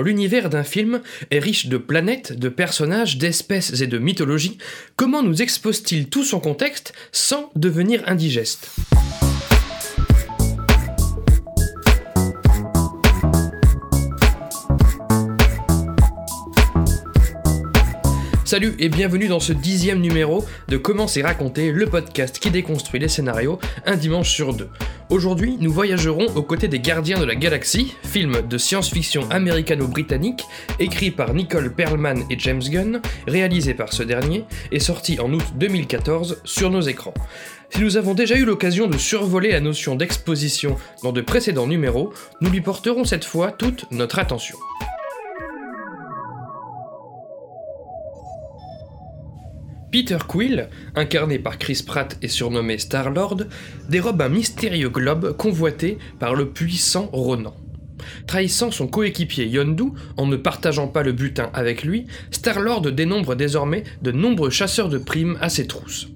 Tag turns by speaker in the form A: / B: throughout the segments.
A: l'univers d'un film est riche de planètes, de personnages, d'espèces et de mythologies, comment nous expose-t-il tout son contexte sans devenir indigeste? Salut et bienvenue dans ce dixième numéro de Comment c'est raconté, le podcast qui déconstruit les scénarios un dimanche sur deux. Aujourd'hui, nous voyagerons aux côtés des Gardiens de la Galaxie, film de science-fiction américano-britannique, écrit par Nicole Perlman et James Gunn, réalisé par ce dernier, et sorti en août 2014 sur nos écrans. Si nous avons déjà eu l'occasion de survoler la notion d'exposition dans de précédents numéros, nous lui porterons cette fois toute notre attention. Peter Quill, incarné par Chris Pratt et surnommé Star-Lord, dérobe un mystérieux globe convoité par le puissant Ronan. Trahissant son coéquipier Yondu en ne partageant pas le butin avec lui, Star-Lord dénombre désormais de nombreux chasseurs de primes à ses trousses.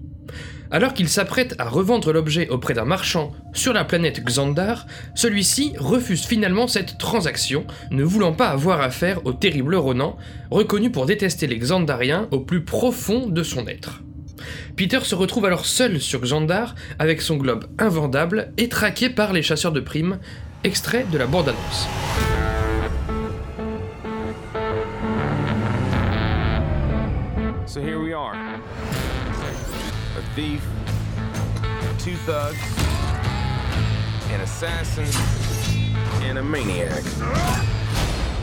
A: Alors qu'il s'apprête à revendre l'objet auprès d'un marchand sur la planète Xandar, celui-ci refuse finalement cette transaction, ne voulant pas avoir affaire au terrible Ronan, reconnu pour détester les Xandariens au plus profond de son être. Peter se retrouve alors seul sur Xandar avec son globe invendable et traqué par les chasseurs de primes, extrait de la bande-annonce.
B: A thief, two thugs, an assassin, and a maniac.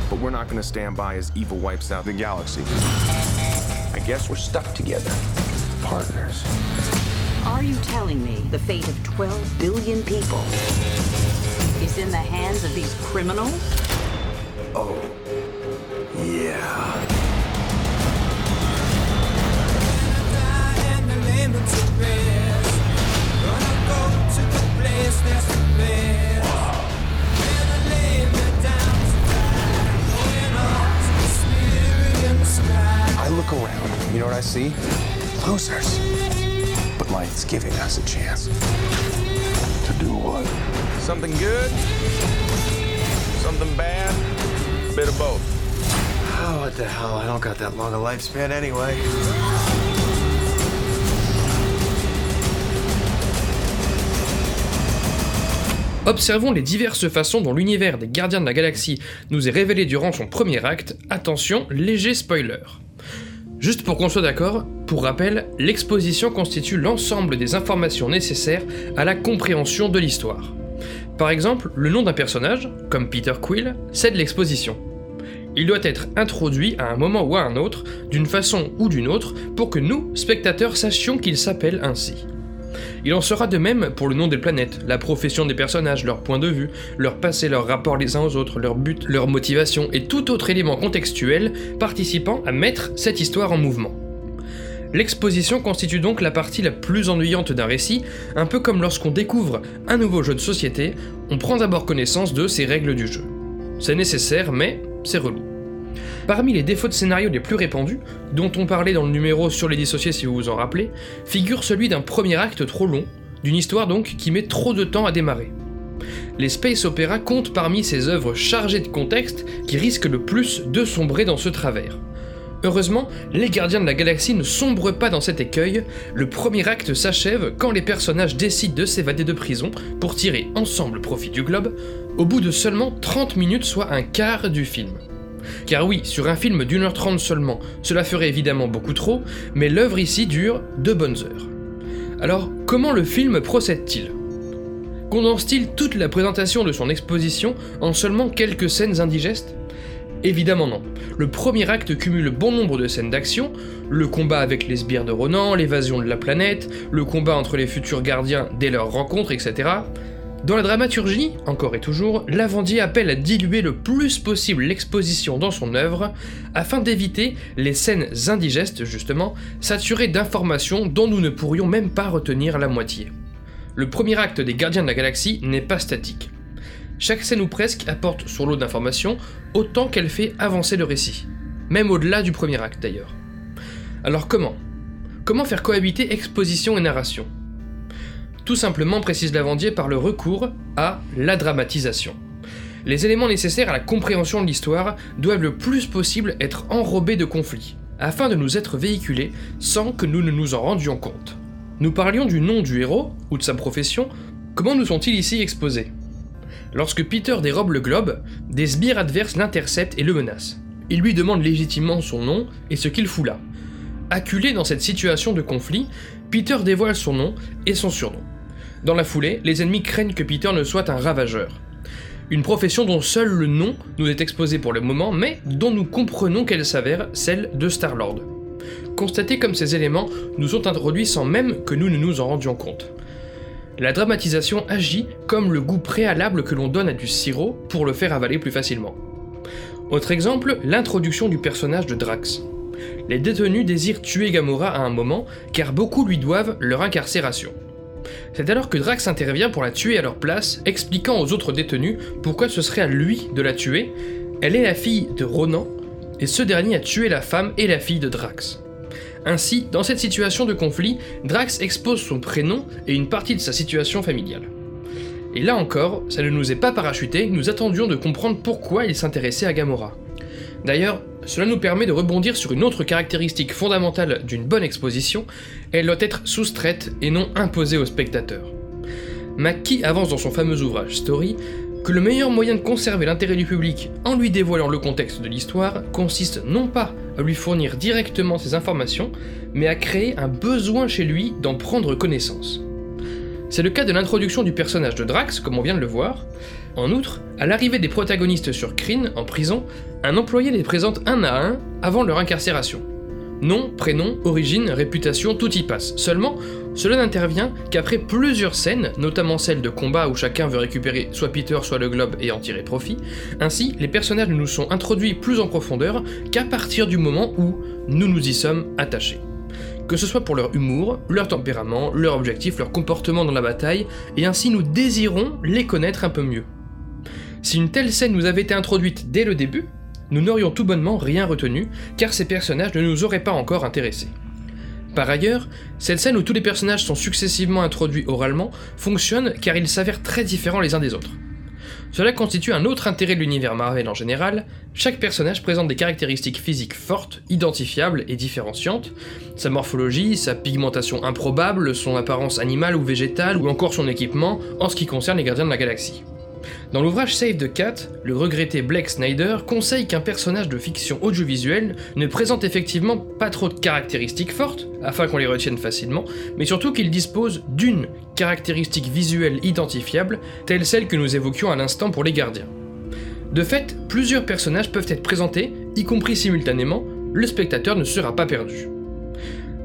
B: But we're not gonna stand by as evil wipes out the galaxy. I guess we're stuck together. Partners.
C: Are you telling me the fate of 12 billion people is in the hands of these criminals?
B: Oh.
A: Observons les diverses façons dont l'univers des Gardiens de la Galaxie nous est révélé durant son premier acte. Attention, léger spoiler. Juste pour qu'on soit d'accord, pour rappel, l'exposition constitue l'ensemble des informations nécessaires à la compréhension de l'histoire. Par exemple, le nom d'un personnage, comme Peter Quill, c'est de l'exposition. Il doit être introduit à un moment ou à un autre, d'une façon ou d'une autre, pour que nous, spectateurs, sachions qu'il s'appelle ainsi. Il en sera de même pour le nom des planètes, la profession des personnages, leur point de vue, leur passé, leur rapport les uns aux autres, leur but, leur motivation et tout autre élément contextuel participant à mettre cette histoire en mouvement. L'exposition constitue donc la partie la plus ennuyante d'un récit, un peu comme lorsqu'on découvre un nouveau jeu de société, on prend d'abord connaissance de ses règles du jeu. C'est nécessaire, mais c'est relou. Parmi les défauts de scénario les plus répandus, dont on parlait dans le numéro sur les dissociés si vous vous en rappelez, figure celui d'un premier acte trop long, d'une histoire donc qui met trop de temps à démarrer. Les space opéras comptent parmi ces œuvres chargées de contexte qui risquent le plus de sombrer dans ce travers. Heureusement, les gardiens de la galaxie ne sombrent pas dans cet écueil, le premier acte s'achève quand les personnages décident de s'évader de prison pour tirer ensemble profit du globe, au bout de seulement 30 minutes soit un quart du film. Car oui, sur un film d'une heure trente seulement, cela ferait évidemment beaucoup trop, mais l'œuvre ici dure deux bonnes heures. Alors, comment le film procède-t-il? Condense-t-il toute la présentation de son exposition en seulement quelques scènes indigestes? Évidemment non. Le premier acte cumule bon nombre de scènes d'action, le combat avec les sbires de Ronan, l'évasion de la planète, le combat entre les futurs gardiens dès leur rencontre, etc. Dans la dramaturgie, encore et toujours, Lavandier appelle à diluer le plus possible l'exposition dans son œuvre, afin d'éviter les scènes indigestes, justement, saturées d'informations dont nous ne pourrions même pas retenir la moitié. Le premier acte des Gardiens de la Galaxie n'est pas statique. Chaque scène ou presque apporte son lot d'informations autant qu'elle fait avancer le récit, même au-delà du premier acte d'ailleurs. Alors comment? Comment faire cohabiter exposition et narration? Tout simplement, précise Lavandier, par le recours à la dramatisation. les éléments nécessaires à la compréhension de l'histoire doivent le plus possible être enrobés de conflits, afin de nous être véhiculés sans que nous ne nous en rendions compte. Nous parlions du nom du héros, ou de sa profession, comment nous sont-ils ici exposés? Lorsque Peter dérobe le globe, des sbires adverses l'interceptent et le menacent. Ils lui demandent légitimement son nom et ce qu'il fout là. Acculé dans cette situation de conflit, Peter dévoile son nom et son surnom. Dans la foulée, les ennemis craignent que Peter ne soit un ravageur. Une profession dont seul le nom nous est exposé pour le moment, mais dont nous comprenons qu'elle s'avère celle de Star-Lord. Constatés comme ces éléments nous sont introduits sans même que nous ne nous en rendions compte. La dramatisation agit comme le goût préalable que l'on donne à du sirop pour le faire avaler plus facilement. Autre exemple, l'introduction du personnage de Drax. Les détenus désirent tuer Gamora à un moment car beaucoup lui doivent leur incarcération. C'est alors que Drax intervient pour la tuer à leur place, expliquant aux autres détenus pourquoi ce serait à lui de la tuer. Elle est la fille de Ronan, et ce dernier a tué la femme et la fille de Drax. Ainsi, dans cette situation de conflit, Drax expose son prénom et une partie de sa situation familiale. Et là encore, ça ne nous est pas parachuté, nous attendions de comprendre pourquoi il s'intéressait à Gamora. D'ailleurs, cela nous permet de rebondir sur une autre caractéristique fondamentale d'une bonne exposition, elle doit être soustraite et non imposée au spectateur. Mackie avance dans son fameux ouvrage Story que le meilleur moyen de conserver l'intérêt du public en lui dévoilant le contexte de l'histoire consiste non pas à lui fournir directement ces informations, mais à créer un besoin chez lui d'en prendre connaissance. C'est le cas de l'introduction du personnage de Drax, comme on vient de le voir. En outre, à l'arrivée des protagonistes sur Kryn, en prison, un employé les présente un à un avant leur incarcération. Nom, prénom, origine, réputation, tout y passe. Seulement, cela n'intervient qu'après plusieurs scènes, notamment celles de combat où chacun veut récupérer soit Peter soit le globe et en tirer profit. Ainsi, les personnages ne nous sont introduits plus en profondeur qu'à partir du moment où nous nous y sommes attachés. Que ce soit pour leur humour, leur tempérament, leur objectif, leur comportement dans la bataille, et ainsi nous désirons les connaître un peu mieux. Si une telle scène nous avait été introduite dès le début, nous n'aurions tout bonnement rien retenu, car ces personnages ne nous auraient pas encore intéressés. Par ailleurs, cette scène où tous les personnages sont successivement introduits oralement fonctionne car ils s'avèrent très différents les uns des autres. Cela constitue un autre intérêt de l'univers Marvel en général, chaque personnage présente des caractéristiques physiques fortes, identifiables et différenciantes, sa morphologie, sa pigmentation improbable, son apparence animale ou végétale, ou encore son équipement en ce qui concerne les gardiens de la galaxie. Dans l'ouvrage Save the Cat, le regretté Blake Snyder conseille qu'un personnage de fiction audiovisuelle ne présente effectivement pas trop de caractéristiques fortes, afin qu'on les retienne facilement, mais surtout qu'il dispose d'une caractéristique visuelle identifiable, telle celle que nous évoquions à l'instant pour les gardiens. De fait, plusieurs personnages peuvent être présentés, y compris simultanément, le spectateur ne sera pas perdu.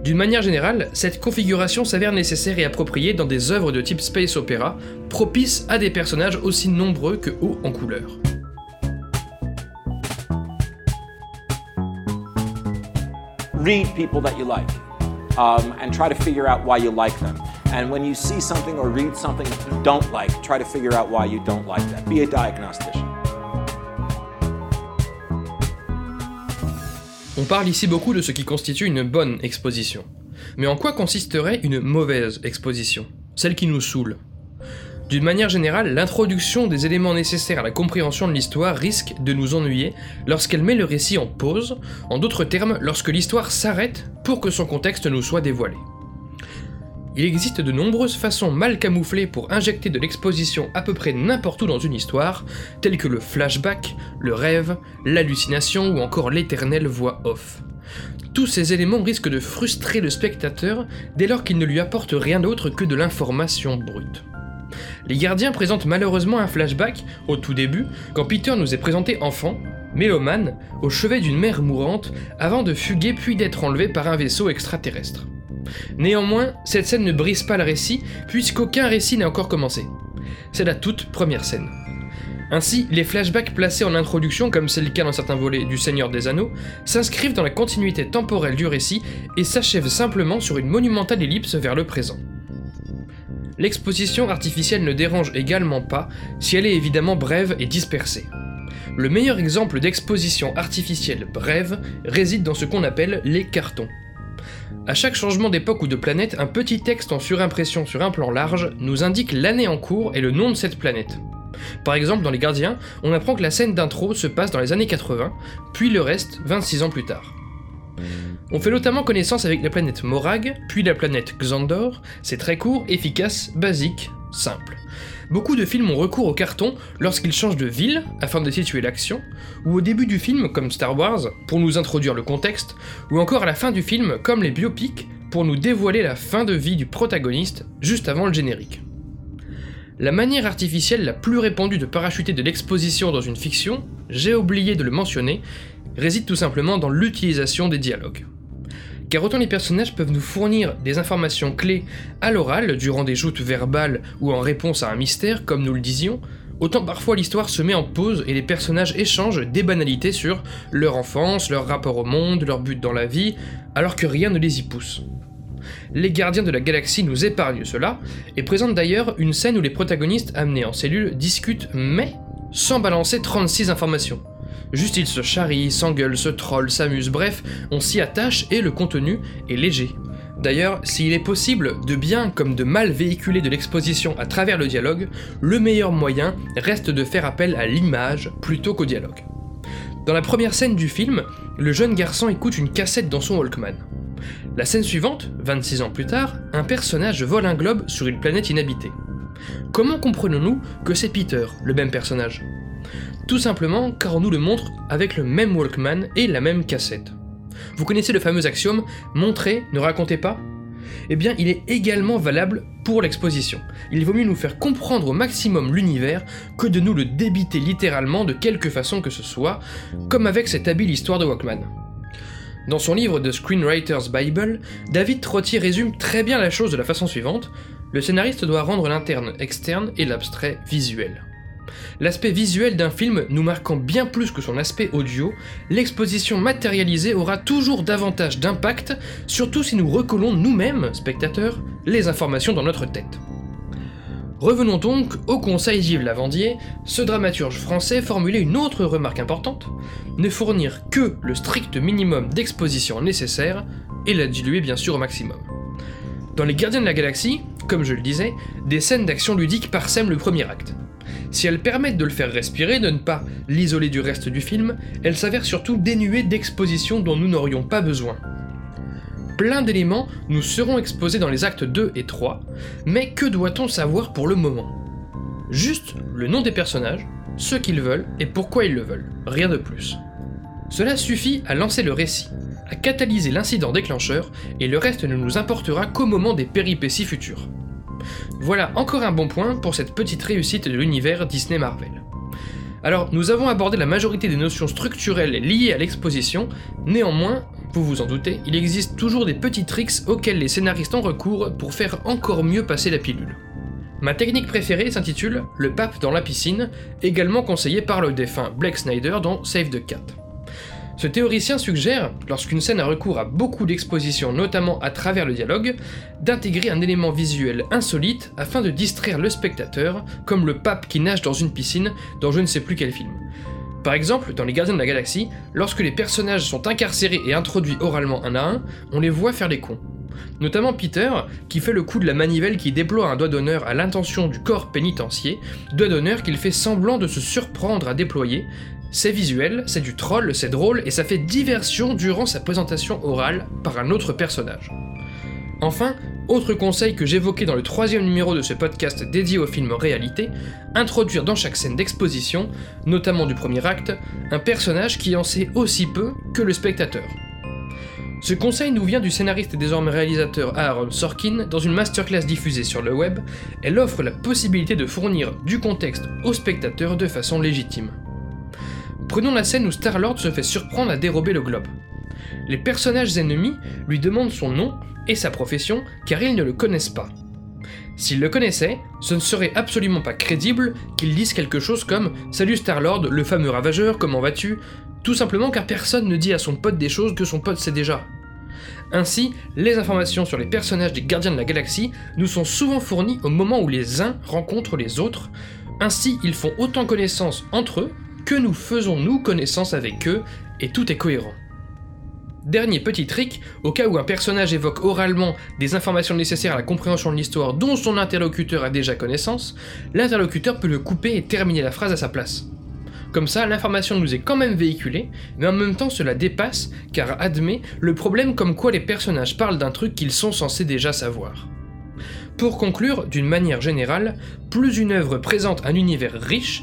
A: D'une manière générale, cette configuration s'avère nécessaire et appropriée dans des œuvres de type space opéra, propices à des personnages aussi nombreux que hauts en couleur.
D: read people that you like um, and try to figure out why you like them. And when you see something or read something you don't like, try to figure out why you don't like that. Be a diagnostician.
A: On parle ici beaucoup de ce qui constitue une bonne exposition. Mais en quoi consisterait une mauvaise exposition Celle qui nous saoule? D'une manière générale, l'introduction des éléments nécessaires à la compréhension de l'histoire risque de nous ennuyer lorsqu'elle met le récit en pause, en d'autres termes, lorsque l'histoire s'arrête pour que son contexte nous soit dévoilé. Il existe de nombreuses façons mal camouflées pour injecter de l'exposition à peu près n'importe où dans une histoire, telles que le flashback, le rêve, l'hallucination ou encore l'éternelle voix off. Tous ces éléments risquent de frustrer le spectateur dès lors qu'ils ne lui apportent rien d'autre que de l'information brute. Les gardiens présentent malheureusement un flashback au tout début, quand Peter nous est présenté enfant, mélomane, au chevet d'une mère mourante, avant de fuguer puis d'être enlevé par un vaisseau extraterrestre. Néanmoins, cette scène ne brise pas le récit, puisqu'aucun récit n'a encore commencé. C'est la toute première scène. Ainsi, les flashbacks placés en introduction, comme c'est le cas dans certains volets du Seigneur des Anneaux, s'inscrivent dans la continuité temporelle du récit et s'achèvent simplement sur une monumentale ellipse vers le présent. L'exposition artificielle ne dérange également pas si elle est évidemment brève et dispersée. Le meilleur exemple d'exposition artificielle brève réside dans ce qu'on appelle les cartons. À chaque changement d'époque ou de planète, un petit texte en surimpression sur un plan large nous indique l'année en cours et le nom de cette planète. Par exemple, dans Les Gardiens, on apprend que la scène d'intro se passe dans les années 80, puis le reste 26 ans plus tard. On fait notamment connaissance avec la planète Morag, puis la planète Xandor, c'est très court, efficace, basique, simple. Beaucoup de films ont recours au carton lorsqu'ils changent de ville afin de situer l'action, ou au début du film comme Star Wars pour nous introduire le contexte, ou encore à la fin du film comme les biopics pour nous dévoiler la fin de vie du protagoniste juste avant le générique. La manière artificielle la plus répandue de parachuter de l'exposition dans une fiction, j'ai oublié de le mentionner, réside tout simplement dans l'utilisation des dialogues. Car autant les personnages peuvent nous fournir des informations clés à l'oral, durant des joutes verbales ou en réponse à un mystère, comme nous le disions, autant parfois l'histoire se met en pause et les personnages échangent des banalités sur leur enfance, leur rapport au monde, leur but dans la vie, alors que rien ne les y pousse. Les gardiens de la galaxie nous épargnent cela, et présentent d'ailleurs une scène où les protagonistes amenés en cellule discutent, mais sans balancer 36 informations. Juste ils se charrient, s'engueulent, se trollent, s'amusent, bref, on s'y attache et le contenu est léger. D'ailleurs, s'il est possible de bien comme de mal véhiculer de l'exposition à travers le dialogue, le meilleur moyen reste de faire appel à l'image plutôt qu'au dialogue. Dans la première scène du film, le jeune garçon écoute une cassette dans son Walkman. La scène suivante, 26 ans plus tard, un personnage vole un globe sur une planète inhabitée. Comment comprenons-nous que c'est Peter, le même personnage? Tout simplement car on nous le montre avec le même Walkman et la même cassette. Vous connaissez le fameux axiome Montrez, ne racontez pas? Eh bien, il est également valable pour l'exposition. Il vaut mieux nous faire comprendre au maximum l'univers que de nous le débiter littéralement de quelque façon que ce soit, comme avec cette habile histoire de Walkman. Dans son livre The Screenwriter's Bible, David Trottier résume très bien la chose de la façon suivante le scénariste doit rendre l'interne externe et l'abstrait visuel. L'aspect visuel d'un film nous marquant bien plus que son aspect audio, l'exposition matérialisée aura toujours davantage d'impact, surtout si nous recollons nous-mêmes, spectateurs, les informations dans notre tête. Revenons donc au conseil d'Yves Lavandier, ce dramaturge français formulait une autre remarque importante, ne fournir que le strict minimum d'exposition nécessaire et la diluer bien sûr au maximum. Dans Les Gardiens de la Galaxie, comme je le disais, des scènes d'action ludique parsèment le premier acte. Si elles permettent de le faire respirer, de ne pas l'isoler du reste du film, elles s'avèrent surtout dénuées d'exposition dont nous n'aurions pas besoin. Plein d'éléments nous seront exposés dans les actes 2 et 3, mais que doit-on savoir pour le moment? Juste le nom des personnages, ce qu'ils veulent et pourquoi ils le veulent, rien de plus. Cela suffit à lancer le récit, à catalyser l'incident déclencheur, et le reste ne nous importera qu'au moment des péripéties futures. Voilà encore un bon point pour cette petite réussite de l'univers Disney Marvel. Alors, nous avons abordé la majorité des notions structurelles liées à l'exposition, néanmoins, vous vous en doutez, il existe toujours des petits tricks auxquels les scénaristes ont recours pour faire encore mieux passer la pilule. Ma technique préférée s'intitule Le pape dans la piscine, également conseillée par le défunt Blake Snyder dans Save the Cat. Ce théoricien suggère, lorsqu'une scène a recours à beaucoup d'exposition, notamment à travers le dialogue, d'intégrer un élément visuel insolite afin de distraire le spectateur, comme le pape qui nage dans une piscine dans je ne sais plus quel film. Par exemple, dans Les Gardiens de la Galaxie, lorsque les personnages sont incarcérés et introduits oralement un à un, on les voit faire les cons. Notamment Peter, qui fait le coup de la manivelle qui déploie un doigt d'honneur à l'intention du corps pénitencier, doigt d'honneur qu'il fait semblant de se surprendre à déployer, c'est visuel, c'est du troll, c'est drôle et ça fait diversion durant sa présentation orale par un autre personnage. Enfin, autre conseil que j'évoquais dans le troisième numéro de ce podcast dédié au film réalité, introduire dans chaque scène d'exposition, notamment du premier acte, un personnage qui en sait aussi peu que le spectateur. Ce conseil nous vient du scénariste et désormais réalisateur Aaron Sorkin dans une masterclass diffusée sur le web. Elle offre la possibilité de fournir du contexte au spectateur de façon légitime. Prenons la scène où Star-Lord se fait surprendre à dérober le globe. Les personnages ennemis lui demandent son nom et sa profession car ils ne le connaissent pas. S'ils le connaissaient, ce ne serait absolument pas crédible qu'ils disent quelque chose comme Salut Star-Lord, le fameux ravageur, comment vas-tu? Tout simplement car personne ne dit à son pote des choses que son pote sait déjà. Ainsi, les informations sur les personnages des Gardiens de la Galaxie nous sont souvent fournies au moment où les uns rencontrent les autres, ainsi ils font autant connaissance entre eux que nous faisons nous connaissance avec eux, et tout est cohérent. Dernier petit trick, au cas où un personnage évoque oralement des informations nécessaires à la compréhension de l'histoire dont son interlocuteur a déjà connaissance, l'interlocuteur peut le couper et terminer la phrase à sa place. Comme ça, l'information nous est quand même véhiculée, mais en même temps cela dépasse, car admet le problème comme quoi les personnages parlent d'un truc qu'ils sont censés déjà savoir. Pour conclure, d'une manière générale, plus une œuvre présente un univers riche,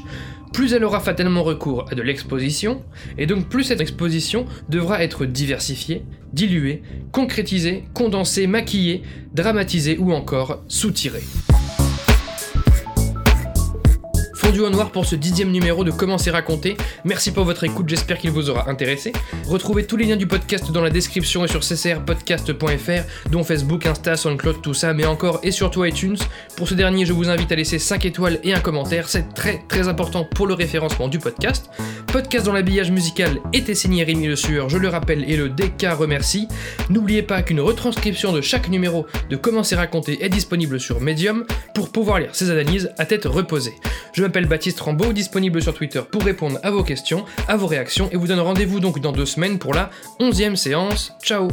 A: plus elle aura fatalement recours à de l'exposition, et donc plus cette exposition devra être diversifiée, diluée, concrétisée, condensée, maquillée, dramatisée ou encore soutirée. Fondu au noir pour ce dixième numéro de Comment c'est raconté. Merci pour votre écoute, j'espère qu'il vous aura intéressé. Retrouvez tous les liens du podcast dans la description et sur ccrpodcast.fr, dont Facebook, Insta, SoundCloud, tout ça, mais encore et surtout iTunes. Pour ce dernier, je vous invite à laisser 5 étoiles et un commentaire, c'est très très important pour le référencement du podcast. Podcast dont l'habillage musical était signé Rémi Le Sueur, je le rappelle, et le DK remercie. N'oubliez pas qu'une retranscription de chaque numéro de Comment c'est raconté est disponible sur Medium pour pouvoir lire ces analyses à tête reposée. Je Baptiste Rambaud, disponible sur Twitter pour répondre à vos questions, à vos réactions, et vous donne rendez-vous donc dans deux semaines pour la 11e séance. Ciao